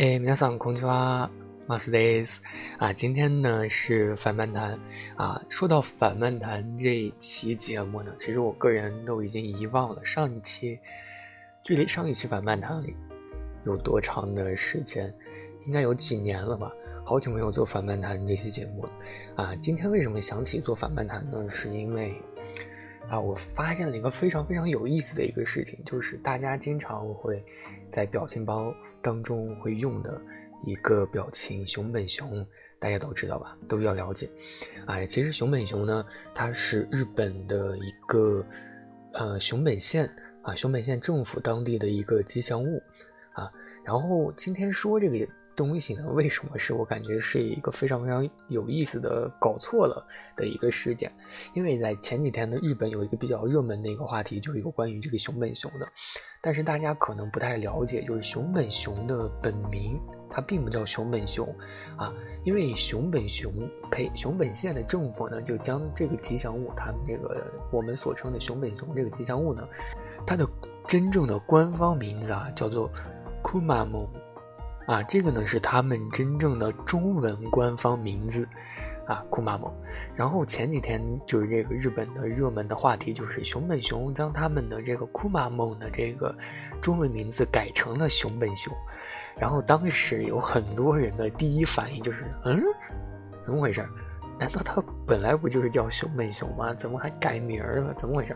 哎，皆さんこんにちは、マスです。啊，今天呢是反漫谈啊。说到反漫谈这一期节目呢，其实我个人都已经遗忘了上一期，距离上一期反漫谈有多长的时间，应该有几年了吧？好久没有做反漫谈这期节目了啊。今天为什么想起做反漫谈呢？是因为啊，我发现了一个非常非常有意思的一个事情，就是大家经常会在表情包。 当中会用的一个表情熊本熊，大家都知道吧？都比较了解。哎，其实熊本熊呢，它是日本的一个呃熊本县啊，熊本县政府当地的一个吉祥物啊。然后今天说这个。东西呢？为什么是我感觉是一个非常非常有意思的搞错了的一个事件？因为在前几天呢，日本有一个比较热门的一个话题，就是有关于这个熊本熊的。但是大家可能不太了解，就是熊本熊的本名，它并不叫熊本熊啊。因为熊本熊呸，熊本县的政府呢，就将这个吉祥物，他们这个我们所称的熊本熊这个吉祥物呢，它的真正的官方名字啊，叫做 Kumamo。啊，这个呢是他们真正的中文官方名字，啊，库玛蒙。然后前几天就是这个日本的热门的话题，就是熊本熊将他们的这个库玛蒙的这个中文名字改成了熊本熊。然后当时有很多人的第一反应就是，嗯，怎么回事？难道他本来不就是叫熊本熊吗？怎么还改名了？怎么回事？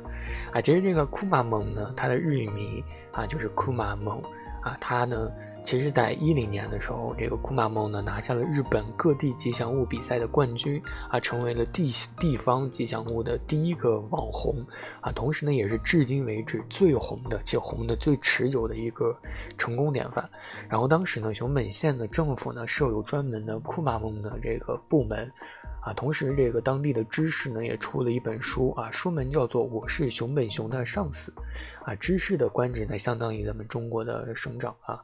啊，其实这个库玛蒙呢，它的日语名啊就是库玛蒙，啊，他呢。其实，在一零年的时候，这个库玛蒙呢拿下了日本各地吉祥物比赛的冠军啊，成为了地地方吉祥物的第一个网红啊，同时呢，也是至今为止最红的且红的最持久的一个成功典范。然后当时呢，熊本县的政府呢设有专门的库玛蒙的这个部门啊，同时这个当地的知识呢也出了一本书啊，书名叫做《我是熊本熊的上司》啊，知识的官职呢相当于咱们中国的省长啊。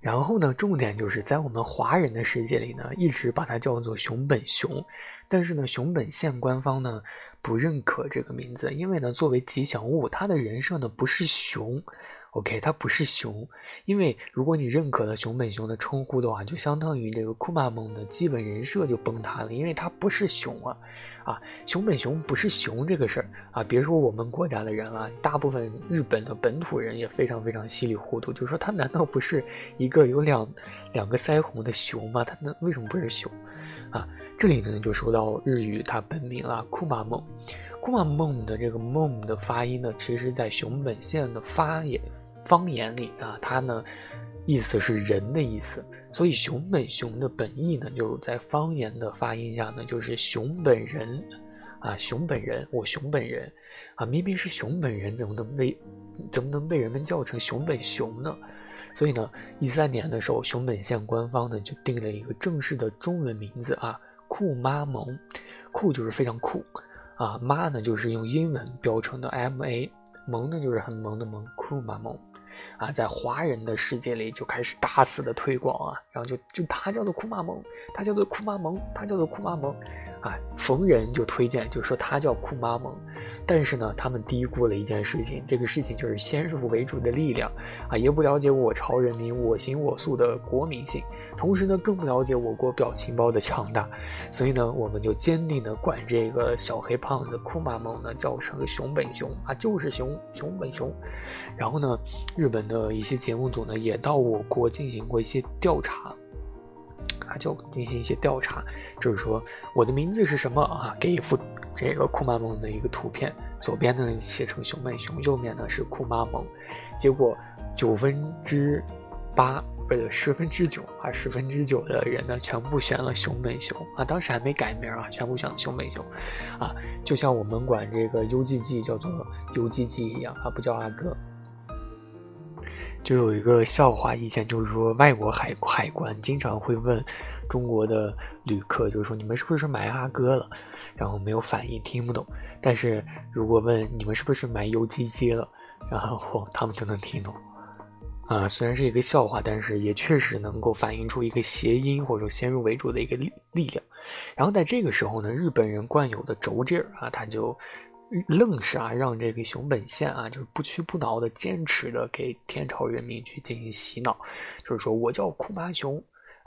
然后呢，重点就是在我们华人的世界里呢，一直把它叫做熊本熊，但是呢，熊本县官方呢不认可这个名字，因为呢，作为吉祥物，它的人设呢不是熊。OK，它不是熊，因为如果你认可了熊本熊的称呼的话，就相当于这个库玛蒙的基本人设就崩塌了，因为它不是熊啊，啊，熊本熊不是熊这个事儿啊，别说我们国家的人了，大部分日本的本土人也非常非常稀里糊涂，就说它难道不是一个有两两个腮红的熊吗？它那为什么不是熊？啊，这里呢就说到日语它本名啊，库玛蒙，库玛蒙的这个梦的发音呢，其实在熊本县的发也。方言里啊，它呢，意思是人的意思，所以熊本熊的本意呢，就在方言的发音下呢，就是熊本人，啊，熊本人，我熊本人，啊，明明是熊本人，怎么能被，怎么能被人们叫成熊本熊呢？所以呢，一三年的时候，熊本县官方呢就定了一个正式的中文名字啊，酷妈萌，酷就是非常酷，啊，妈呢就是用英文标成的 M A，萌呢就是很萌的萌，酷妈萌。啊，在华人的世界里就开始大肆的推广啊，然后就就他叫做库玛蒙，他叫做库玛蒙，他叫做库玛蒙。啊，逢人就推荐，就说他叫库妈蒙，但是呢，他们低估了一件事情，这个事情就是先入为主的力量啊，也不了解我朝人民我行我素的国民性，同时呢，更不了解我国表情包的强大，所以呢，我们就坚定的管这个小黑胖子库妈蒙呢叫成熊本熊啊，就是熊熊本熊。然后呢，日本的一些节目组呢也到我国进行过一些调查。啊，就进行一些调查，就是说我的名字是什么啊？给一幅这个库玛蒙的一个图片，左边呢写成熊本熊，右面呢是库玛蒙，结果九分之八不对十分之九啊，十分之九的人呢全部选了熊本熊啊，当时还没改名啊，全部选了熊本熊啊，就像我们管这个 UGG 叫做 UGG 一样啊，不叫阿哥。就有一个笑话，以前就是说，外国海海关经常会问中国的旅客，就是说你们是不是买阿哥了，然后没有反应，听不懂。但是如果问你们是不是买 U G G 了，然后 他们就能听懂。啊，虽然是一个笑话，但是也确实能够反映出一个谐音或者先入为主的一个力力量。然后在这个时候呢，日本人惯有的轴劲儿啊，他就愣是啊，让这个熊本县啊，就是不屈不挠的坚持的给天朝人民去进行洗脑，就是说我叫库马熊，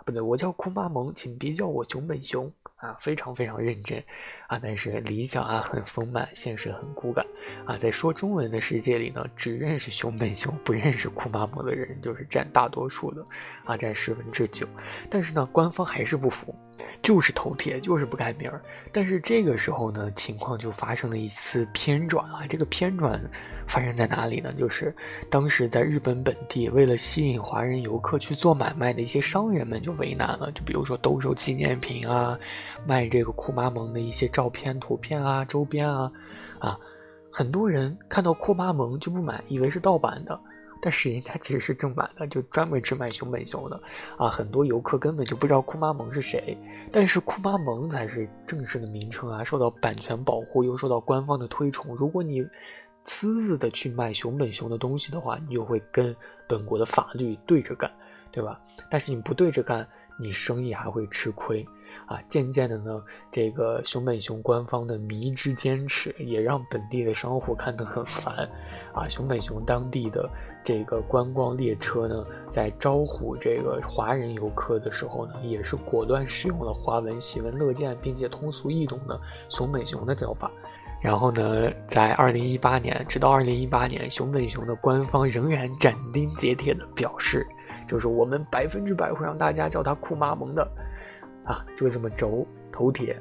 不对，我叫库马蒙，请别叫我熊本熊。啊，非常非常认真，啊，但是理想啊很丰满，现实很骨感，啊，在说中文的世界里呢，只认识熊本熊，不认识库马蒙的人就是占大多数的，啊，占十分之九。但是呢，官方还是不服，就是头铁，就是不改名儿。但是这个时候呢，情况就发生了一次偏转啊，这个偏转。发生在哪里呢？就是当时在日本本地，为了吸引华人游客去做买卖的一些商人们就为难了。就比如说兜售纪念品啊，卖这个库马蒙的一些照片、图片啊、周边啊，啊，很多人看到库马蒙就不买，以为是盗版的，但是人家其实是正版的，就专门只卖熊本熊的啊。很多游客根本就不知道库巴蒙是谁，但是库巴蒙才是正式的名称啊，受到版权保护，又受到官方的推崇。如果你私自的去卖熊本熊的东西的话，你就会跟本国的法律对着干，对吧？但是你不对着干，你生意还会吃亏啊。渐渐的呢，这个熊本熊官方的迷之坚持，也让本地的商户看得很烦啊。熊本熊当地的这个观光列车呢，在招呼这个华人游客的时候呢，也是果断使用了华文喜闻乐见并且通俗易懂的熊本熊的叫法。然后呢，在二零一八年，直到二零一八年，熊本熊的官方仍然斩钉截铁的表示，就是我们百分之百会让大家叫他库马蒙的，啊，就这么轴头铁，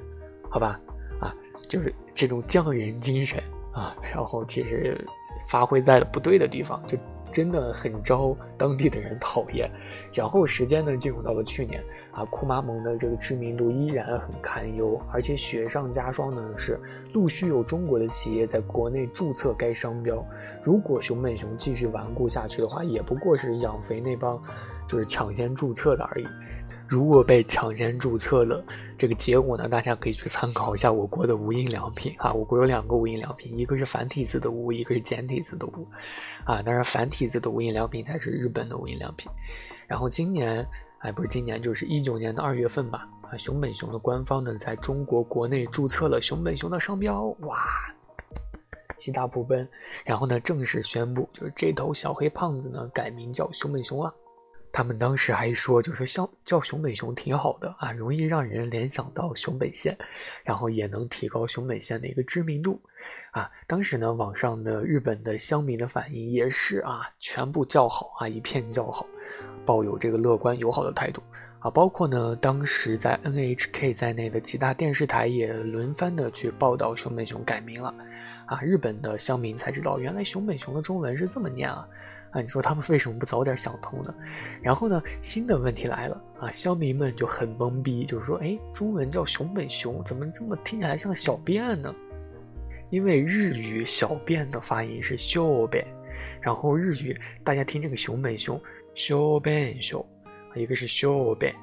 好吧，啊，就是这种匠人精神啊，然后其实发挥在了不对的地方，就。真的很招当地的人讨厌，然后时间呢进入到了去年啊，库马蒙的这个知名度依然很堪忧，而且雪上加霜的是，陆续有中国的企业在国内注册该商标。如果熊本熊继续顽固下去的话，也不过是养肥那帮就是抢先注册的而已。如果被抢先注册了，这个结果呢，大家可以去参考一下我国的无印良品啊。我国有两个无印良品，一个是繁体字的无，一个是简体字的无，啊，当然繁体字的无印良品才是日本的无印良品。然后今年，哎，不是今年，就是一九年的二月份吧，啊，熊本熊的官方呢，在中国国内注册了熊本熊的商标，哇，喜大普奔。然后呢，正式宣布，就是这头小黑胖子呢，改名叫熊本熊了。他们当时还说，就是叫叫熊本熊挺好的啊，容易让人联想到熊本县，然后也能提高熊本县的一个知名度，啊，当时呢，网上的日本的乡民的反应也是啊，全部叫好啊，一片叫好，抱有这个乐观友好的态度啊，包括呢，当时在 NHK 在内的几大电视台也轮番的去报道熊本熊改名了，啊，日本的乡民才知道，原来熊本熊的中文是这么念啊。啊，你说他们为什么不早点想通呢？然后呢，新的问题来了啊，乡民们就很懵逼，就是说，哎，中文叫熊本熊，怎么这么听起来像小便呢？因为日语小便的发音是小便，然后日语大家听这个熊本熊，小便熊，一个是小便，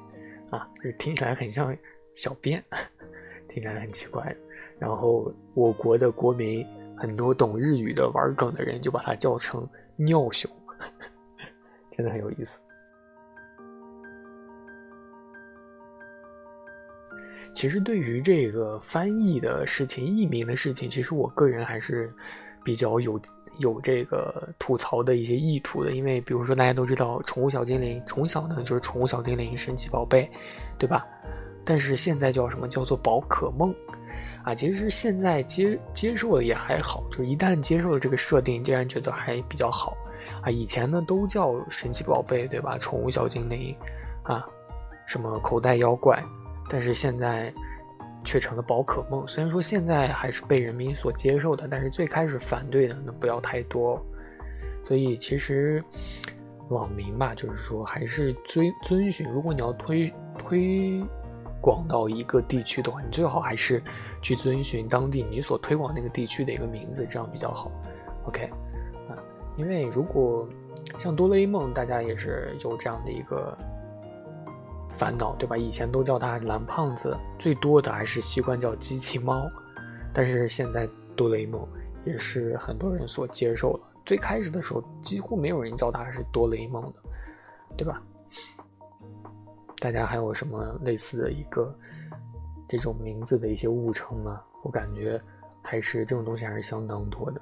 啊，就听起来很像小便，听起来很奇怪。然后我国的国民很多懂日语的玩梗的人就把它叫成。尿熊，真的很有意思。其实对于这个翻译的事情、译名的事情，其实我个人还是比较有有这个吐槽的一些意图的。因为比如说大家都知道，宠物小精灵从小呢就是宠物小精灵、神奇宝贝，对吧？但是现在叫什么？叫做宝可梦。啊，其实现在接接受的也还好，就一旦接受了这个设定，竟然觉得还比较好。啊，以前呢都叫神奇宝贝，对吧？宠物小精灵，啊，什么口袋妖怪，但是现在却成了宝可梦。虽然说现在还是被人民所接受的，但是最开始反对的那不要太多。所以其实网民吧，就是说还是遵遵循，如果你要推推。广到一个地区的话，你最好还是去遵循当地你所推广那个地区的一个名字，这样比较好。OK，啊，因为如果像哆啦 A 梦，大家也是有这样的一个烦恼，对吧？以前都叫他蓝胖子，最多的还是习惯叫机器猫。但是现在哆啦 A 梦也是很多人所接受了。最开始的时候，几乎没有人叫他是哆啦 A 梦的，对吧？大家还有什么类似的一个这种名字的一些误称吗？我感觉还是这种东西还是相当多的。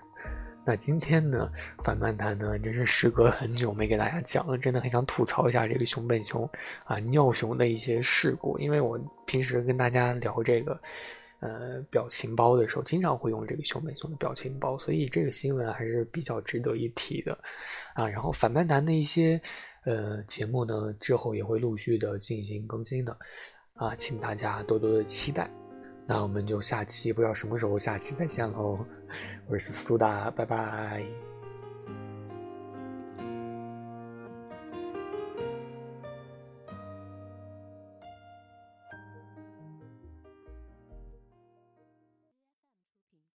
那今天呢，反漫谈呢，真是时隔很久没给大家讲了，真的很想吐槽一下这个熊本熊啊尿熊的一些事故，因为我平时跟大家聊这个。呃，表情包的时候经常会用这个熊本熊的表情包，所以这个新闻还是比较值得一提的啊。然后反叛谈的一些呃节目呢，之后也会陆续的进行更新的啊，请大家多多的期待。那我们就下期不知道什么时候下期再见喽，我是苏达，拜拜。